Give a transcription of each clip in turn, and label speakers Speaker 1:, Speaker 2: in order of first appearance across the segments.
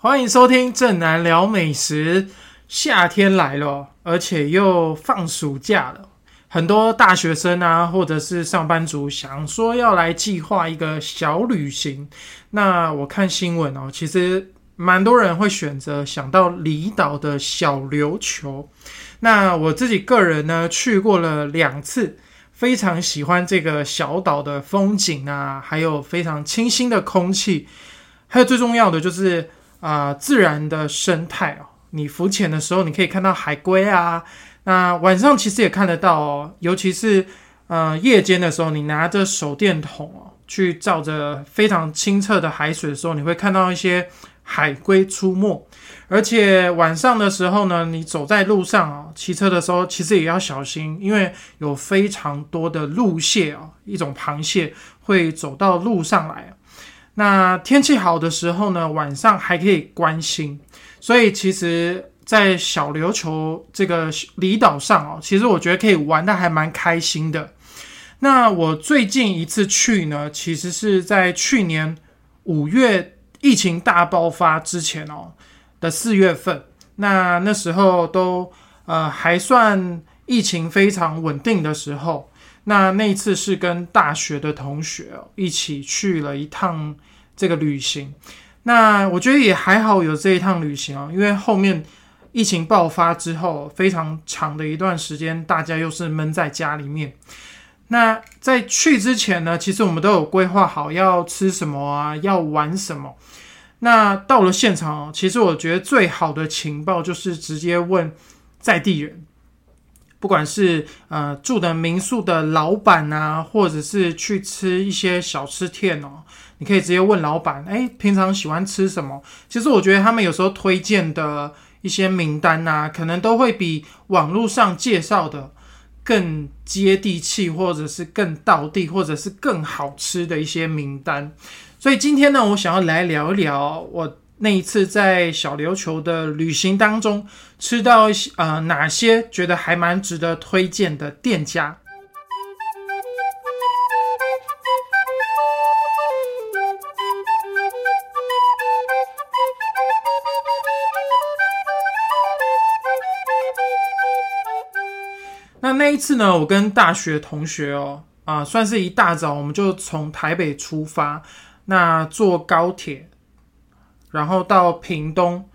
Speaker 1: 欢迎收听正南聊美食。夏天来了，而且又放暑假了，很多大学生啊，或者是上班族想说要来计划一个小旅行。那我看新闻哦，其实蛮多人会选择想到离岛的小琉球。那我自己个人呢，去过了两次，非常喜欢这个小岛的风景啊，还有非常清新的空气，还有最重要的就是啊，自然的生态哦。你浮潜的时候，你可以看到海龟啊。那晚上其实也看得到哦，尤其是呃夜间的时候，你拿着手电筒哦，去照着非常清澈的海水的时候，你会看到一些海龟出没。而且晚上的时候呢，你走在路上啊，骑车的时候其实也要小心，因为有非常多的路蟹啊，一种螃蟹会走到路上来。那天气好的时候呢，晚上还可以观星。所以其实，在小琉球这个离岛上哦，其实我觉得可以玩的还蛮开心的。那我最近一次去呢，其实是在去年五月疫情大爆发之前哦的四月份。那那时候都呃还算疫情非常稳定的时候。那那一次是跟大学的同学一起去了一趟这个旅行。那我觉得也还好有这一趟旅行啊，因为后面疫情爆发之后，非常长的一段时间，大家又是闷在家里面。那在去之前呢，其实我们都有规划好要吃什么啊，要玩什么。那到了现场，其实我觉得最好的情报就是直接问在地人，不管是呃住的民宿的老板啊，或者是去吃一些小吃店哦。你可以直接问老板，哎，平常喜欢吃什么？其实我觉得他们有时候推荐的一些名单呐，可能都会比网络上介绍的更接地气，或者是更道地，或者是更好吃的一些名单。所以今天呢，我想要来聊一聊我那一次在小琉球的旅行当中吃到一些呃哪些觉得还蛮值得推荐的店家。那那一次呢，我跟大学同学哦，啊，算是一大早我们就从台北出发，那坐高铁，然后到屏东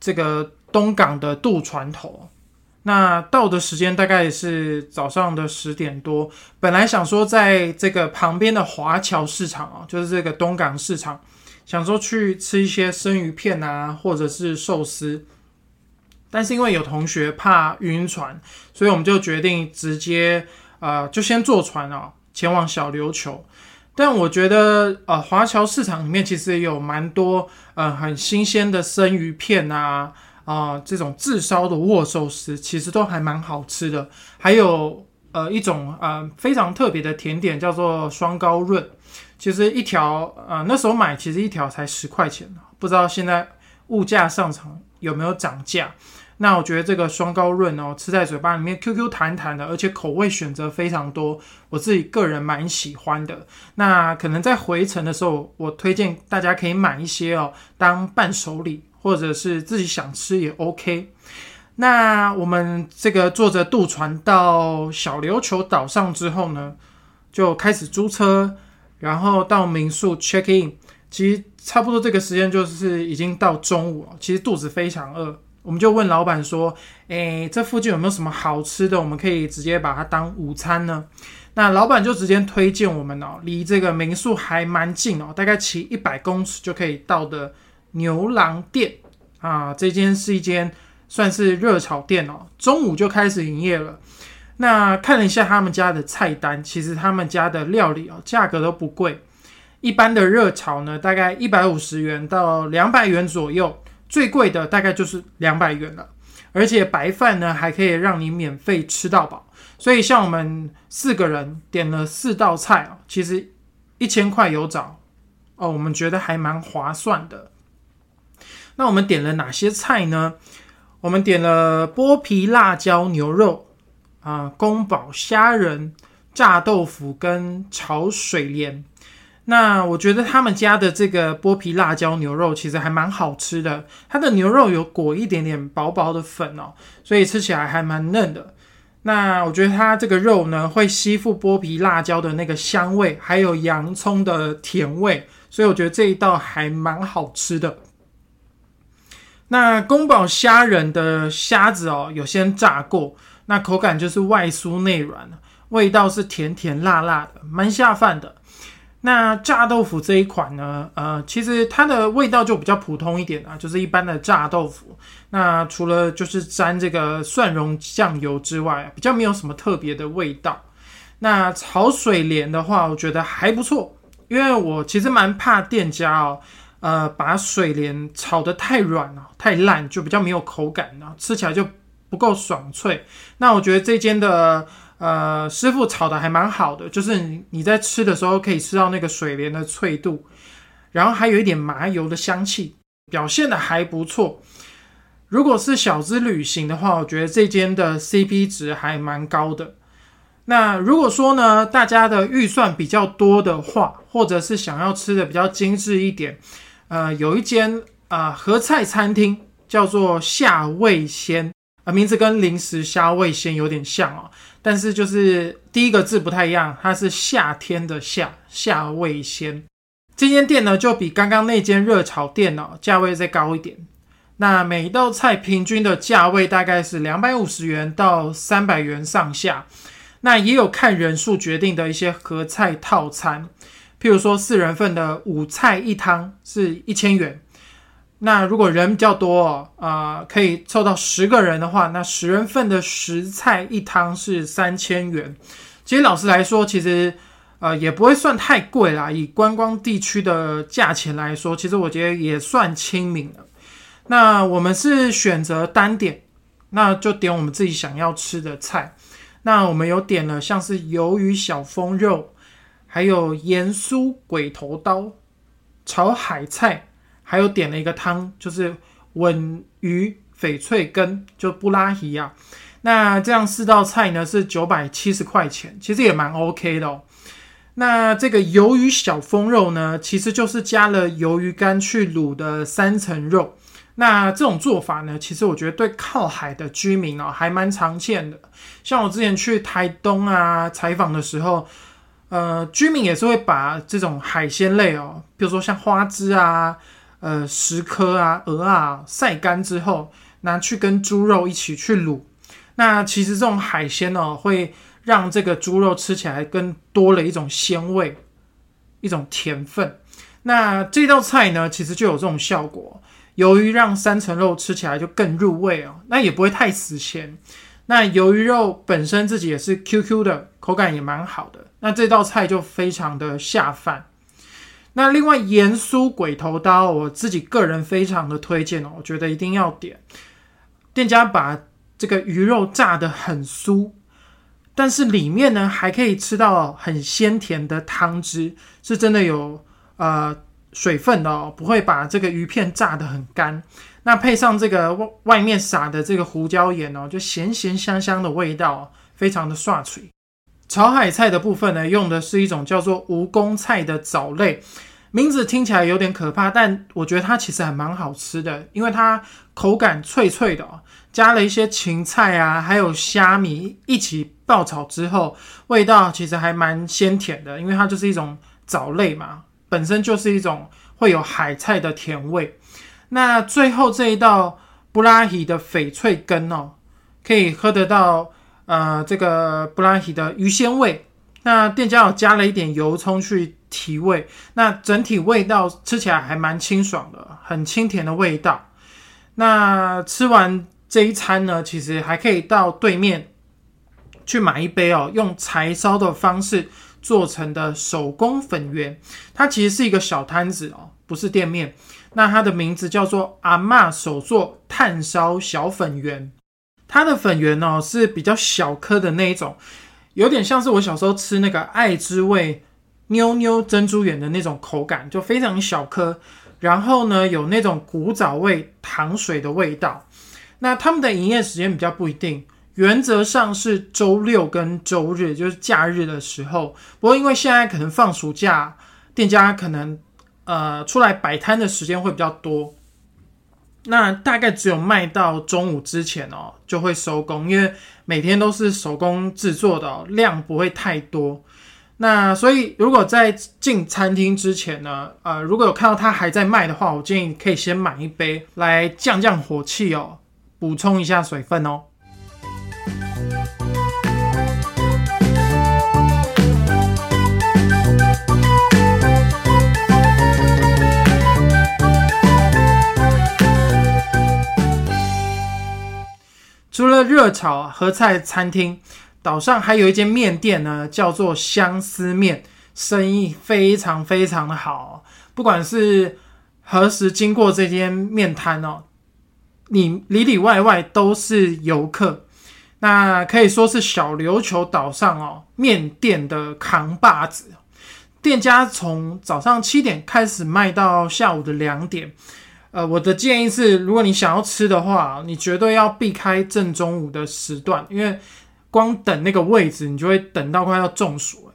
Speaker 1: 这个东港的渡船头，那到的时间大概也是早上的十点多。本来想说在这个旁边的华侨市场啊，就是这个东港市场，想说去吃一些生鱼片啊，或者是寿司。但是因为有同学怕晕船，所以我们就决定直接呃，就先坐船啊，前往小琉球。但我觉得呃，华侨市场里面其实有蛮多呃很新鲜的生鱼片啊啊，这种炙烧的握寿司其实都还蛮好吃的。还有呃一种呃非常特别的甜点叫做双高润，其实一条呃那时候买其实一条才十块钱不知道现在物价上涨有没有涨价。那我觉得这个双高润哦，吃在嘴巴里面 Q Q 弹弹的，而且口味选择非常多，我自己个人蛮喜欢的。那可能在回程的时候，我推荐大家可以买一些哦，当伴手礼，或者是自己想吃也 OK。那我们这个坐着渡船到小琉球岛上之后呢，就开始租车，然后到民宿 check in。其实差不多这个时间就是已经到中午了，其实肚子非常饿。我们就问老板说：“诶，这附近有没有什么好吃的？我们可以直接把它当午餐呢？”那老板就直接推荐我们哦，离这个民宿还蛮近哦，大概骑一百公尺就可以到的牛郎店啊。这间是一间算是热炒店哦，中午就开始营业了。那看了一下他们家的菜单，其实他们家的料理哦，价格都不贵。一般的热炒呢，大概一百五十元到两百元左右。最贵的大概就是两百元了，而且白饭呢还可以让你免费吃到饱，所以像我们四个人点了四道菜啊，其实一千块有找哦，我们觉得还蛮划算的。那我们点了哪些菜呢？我们点了剥皮辣椒牛肉啊，宫保虾仁、炸豆腐跟炒水莲。那我觉得他们家的这个剥皮辣椒牛肉其实还蛮好吃的，它的牛肉有裹一点点薄薄的粉哦，所以吃起来还蛮嫩的。那我觉得它这个肉呢，会吸附剥皮辣椒的那个香味，还有洋葱的甜味，所以我觉得这一道还蛮好吃的。那宫保虾仁的虾子哦，有先炸过，那口感就是外酥内软，味道是甜甜辣辣的，蛮下饭的。那炸豆腐这一款呢，呃，其实它的味道就比较普通一点啊，就是一般的炸豆腐。那除了就是沾这个蒜蓉酱油之外，比较没有什么特别的味道。那炒水莲的话，我觉得还不错，因为我其实蛮怕店家哦，呃，把水莲炒得太软了、太烂，就比较没有口感了，吃起来就不够爽脆。那我觉得这间的。呃，师傅炒的还蛮好的，就是你在吃的时候可以吃到那个水莲的脆度，然后还有一点麻油的香气，表现的还不错。如果是小资旅行的话，我觉得这间的 CP 值还蛮高的。那如果说呢，大家的预算比较多的话，或者是想要吃的比较精致一点，呃，有一间啊合菜餐厅叫做夏味鲜。啊，名字跟零食虾味鲜有点像哦，但是就是第一个字不太一样，它是夏天的夏夏味鲜。这间店呢，就比刚刚那间热炒店哦，价位再高一点。那每一道菜平均的价位大概是两百五十元到三百元上下。那也有看人数决定的一些合菜套餐，譬如说四人份的五菜一汤是一千元。那如果人比较多，啊，可以凑到十个人的话，那十人份的十菜一汤是三千元。其实老实来说，其实呃也不会算太贵啦。以观光地区的价钱来说，其实我觉得也算亲民了。那我们是选择单点，那就点我们自己想要吃的菜。那我们有点了像是鱿鱼小风肉，还有盐酥鬼头刀，炒海菜。还有点了一个汤，就是吻鱼翡翠根，就布拉提啊。那这样四道菜呢是九百七十块钱，其实也蛮 OK 的哦。那这个鱿鱼小风肉呢，其实就是加了鱿鱼干去卤的三层肉。那这种做法呢，其实我觉得对靠海的居民哦还蛮常见的。像我之前去台东啊采访的时候，呃，居民也是会把这种海鲜类哦，比如说像花枝啊。呃，十颗啊，鹅啊，晒干之后拿去跟猪肉一起去卤。那其实这种海鲜哦，会让这个猪肉吃起来更多了一种鲜味，一种甜分。那这道菜呢，其实就有这种效果，由于让三层肉吃起来就更入味哦，那也不会太死咸。那鱿鱼肉本身自己也是 Q Q 的，口感也蛮好的。那这道菜就非常的下饭。那另外盐酥鬼头刀，我自己个人非常的推荐哦，我觉得一定要点。店家把这个鱼肉炸得很酥，但是里面呢还可以吃到很鲜甜的汤汁，是真的有呃水分的哦，不会把这个鱼片炸得很干。那配上这个外外面撒的这个胡椒盐哦，就咸咸香香的味道，非常的刷脆。炒海菜的部分呢，用的是一种叫做蜈蚣菜的藻类，名字听起来有点可怕，但我觉得它其实还蛮好吃的，因为它口感脆脆的，加了一些芹菜啊，还有虾米一起爆炒之后，味道其实还蛮鲜甜的，因为它就是一种藻类嘛，本身就是一种会有海菜的甜味。那最后这一道布拉提的翡翠根哦，可以喝得到。呃，这个布拉提的鱼鲜味，那店家有加了一点油葱去提味，那整体味道吃起来还蛮清爽的，很清甜的味道。那吃完这一餐呢，其实还可以到对面去买一杯哦，用柴烧的方式做成的手工粉圆，它其实是一个小摊子哦，不是店面。那它的名字叫做阿妈手做炭烧小粉圆。它的粉圆哦是比较小颗的那一种，有点像是我小时候吃那个爱之味妞妞珍珠圆的那种口感，就非常小颗。然后呢，有那种古早味糖水的味道。那他们的营业时间比较不一定，原则上是周六跟周日，就是假日的时候。不过因为现在可能放暑假，店家可能呃出来摆摊的时间会比较多。那大概只有卖到中午之前哦，就会收工，因为每天都是手工制作的，量不会太多。那所以如果在进餐厅之前呢，呃，如果有看到它还在卖的话，我建议可以先买一杯来降降火气哦，补充一下水分哦。除了热炒和菜餐厅，岛上还有一间面店呢，叫做相思面，生意非常非常的好。不管是何时经过这间面摊哦，你里里外外都是游客，那可以说是小琉球岛上哦面店的扛把子。店家从早上七点开始卖到下午的两点。呃，我的建议是，如果你想要吃的话，你绝对要避开正中午的时段，因为光等那个位置，你就会等到快要中暑。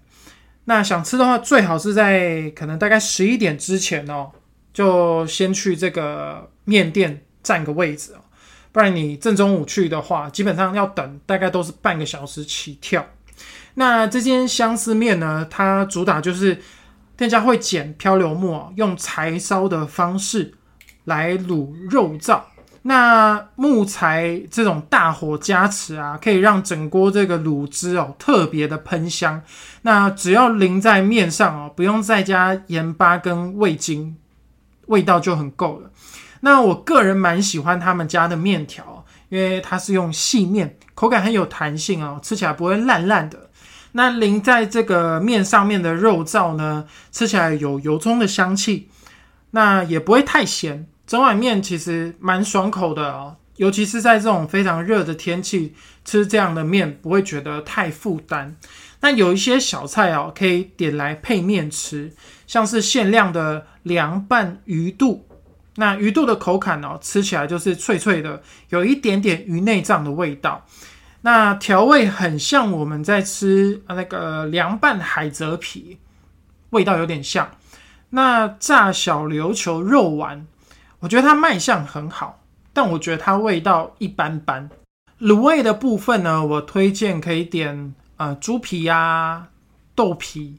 Speaker 1: 那想吃的话，最好是在可能大概十一点之前哦，就先去这个面店占个位置哦，不然你正中午去的话，基本上要等大概都是半个小时起跳。那这间相思面呢，它主打就是店家会捡漂流木，用柴烧的方式。来卤肉燥，那木材这种大火加持啊，可以让整锅这个卤汁哦特别的喷香。那只要淋在面上哦，不用再加盐巴跟味精，味道就很够了。那我个人蛮喜欢他们家的面条，因为它是用细面，口感很有弹性哦，吃起来不会烂烂的。那淋在这个面上面的肉燥呢，吃起来有油葱的香气，那也不会太咸。整碗面其实蛮爽口的哦，尤其是在这种非常热的天气，吃这样的面不会觉得太负担。那有一些小菜哦，可以点来配面吃，像是限量的凉拌鱼肚。那鱼肚的口感哦，吃起来就是脆脆的，有一点点鱼内脏的味道。那调味很像我们在吃那个凉拌海蜇皮，味道有点像。那炸小琉球肉丸。我觉得它卖相很好，但我觉得它味道一般般。卤味的部分呢，我推荐可以点呃猪皮呀、豆皮，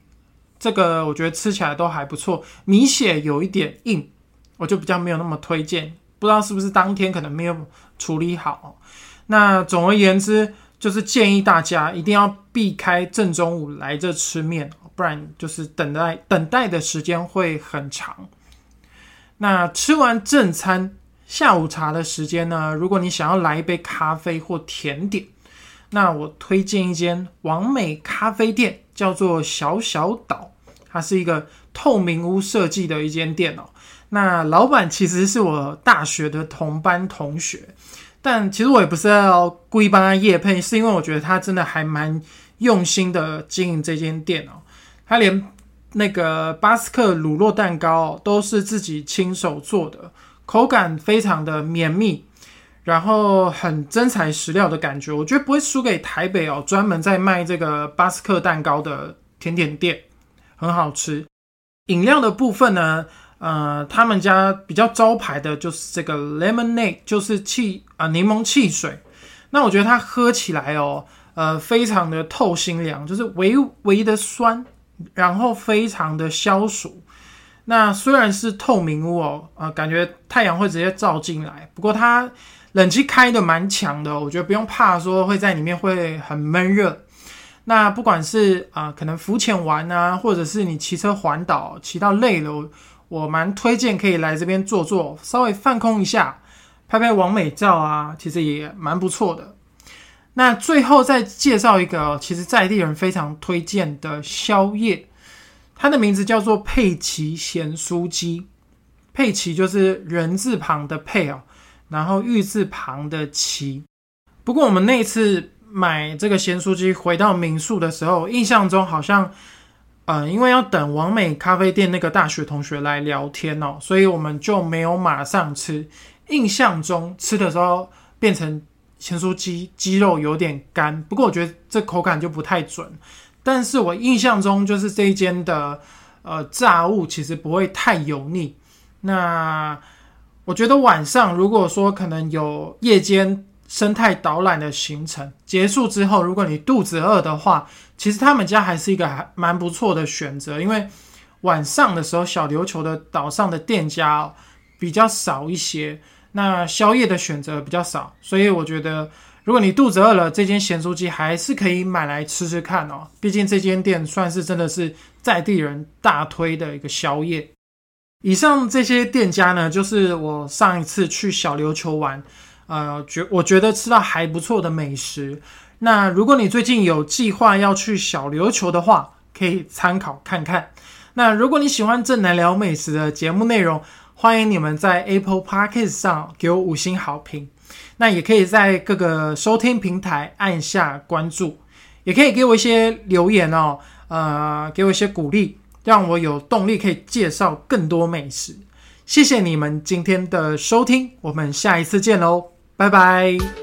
Speaker 1: 这个我觉得吃起来都还不错。米血有一点硬，我就比较没有那么推荐。不知道是不是当天可能没有处理好。那总而言之，就是建议大家一定要避开正中午来这吃面，不然就是等待等待的时间会很长。那吃完正餐，下午茶的时间呢？如果你想要来一杯咖啡或甜点，那我推荐一间完美咖啡店，叫做小小岛。它是一个透明屋设计的一间店哦。那老板其实是我大学的同班同学，但其实我也不是要故意帮他夜配，是因为我觉得他真的还蛮用心的经营这间店哦。他连那个巴斯克乳酪蛋糕都是自己亲手做的，口感非常的绵密，然后很真材实料的感觉，我觉得不会输给台北哦，专门在卖这个巴斯克蛋糕的甜点店，很好吃。饮料的部分呢，呃，他们家比较招牌的就是这个 lemonade，就是汽啊柠檬汽水。那我觉得它喝起来哦，呃，非常的透心凉，就是微微的酸。然后非常的消暑，那虽然是透明屋哦，啊，感觉太阳会直接照进来，不过它冷气开的蛮强的，我觉得不用怕说会在里面会很闷热。那不管是啊，可能浮潜玩啊，或者是你骑车环岛骑到累了，我蛮推荐可以来这边坐坐，稍微放空一下，拍拍完美照啊，其实也蛮不错的。那最后再介绍一个，其实在地人非常推荐的宵夜，它的名字叫做佩奇咸酥鸡。佩奇就是人字旁的佩哦，然后玉字旁的奇。不过我们那次买这个咸酥鸡回到民宿的时候，印象中好像，呃，因为要等王美咖啡店那个大学同学来聊天哦，所以我们就没有马上吃。印象中吃的时候变成。咸酥鸡鸡肉有点干，不过我觉得这口感就不太准。但是我印象中就是这一间的呃炸物，其实不会太油腻。那我觉得晚上如果说可能有夜间生态导览的行程结束之后，如果你肚子饿的话，其实他们家还是一个还蛮不错的选择，因为晚上的时候小琉球的岛上的店家比较少一些，那宵夜的选择比较少，所以我觉得。如果你肚子饿了，这间咸酥鸡还是可以买来吃吃看哦。毕竟这间店算是真的是在地人大推的一个宵夜。以上这些店家呢，就是我上一次去小琉球玩，呃，觉我觉得吃到还不错的美食。那如果你最近有计划要去小琉球的话，可以参考看看。那如果你喜欢正南聊美食的节目内容，欢迎你们在 Apple Podcast 上给我五星好评。那也可以在各个收听平台按下关注，也可以给我一些留言哦，呃，给我一些鼓励，让我有动力可以介绍更多美食。谢谢你们今天的收听，我们下一次见喽，拜拜。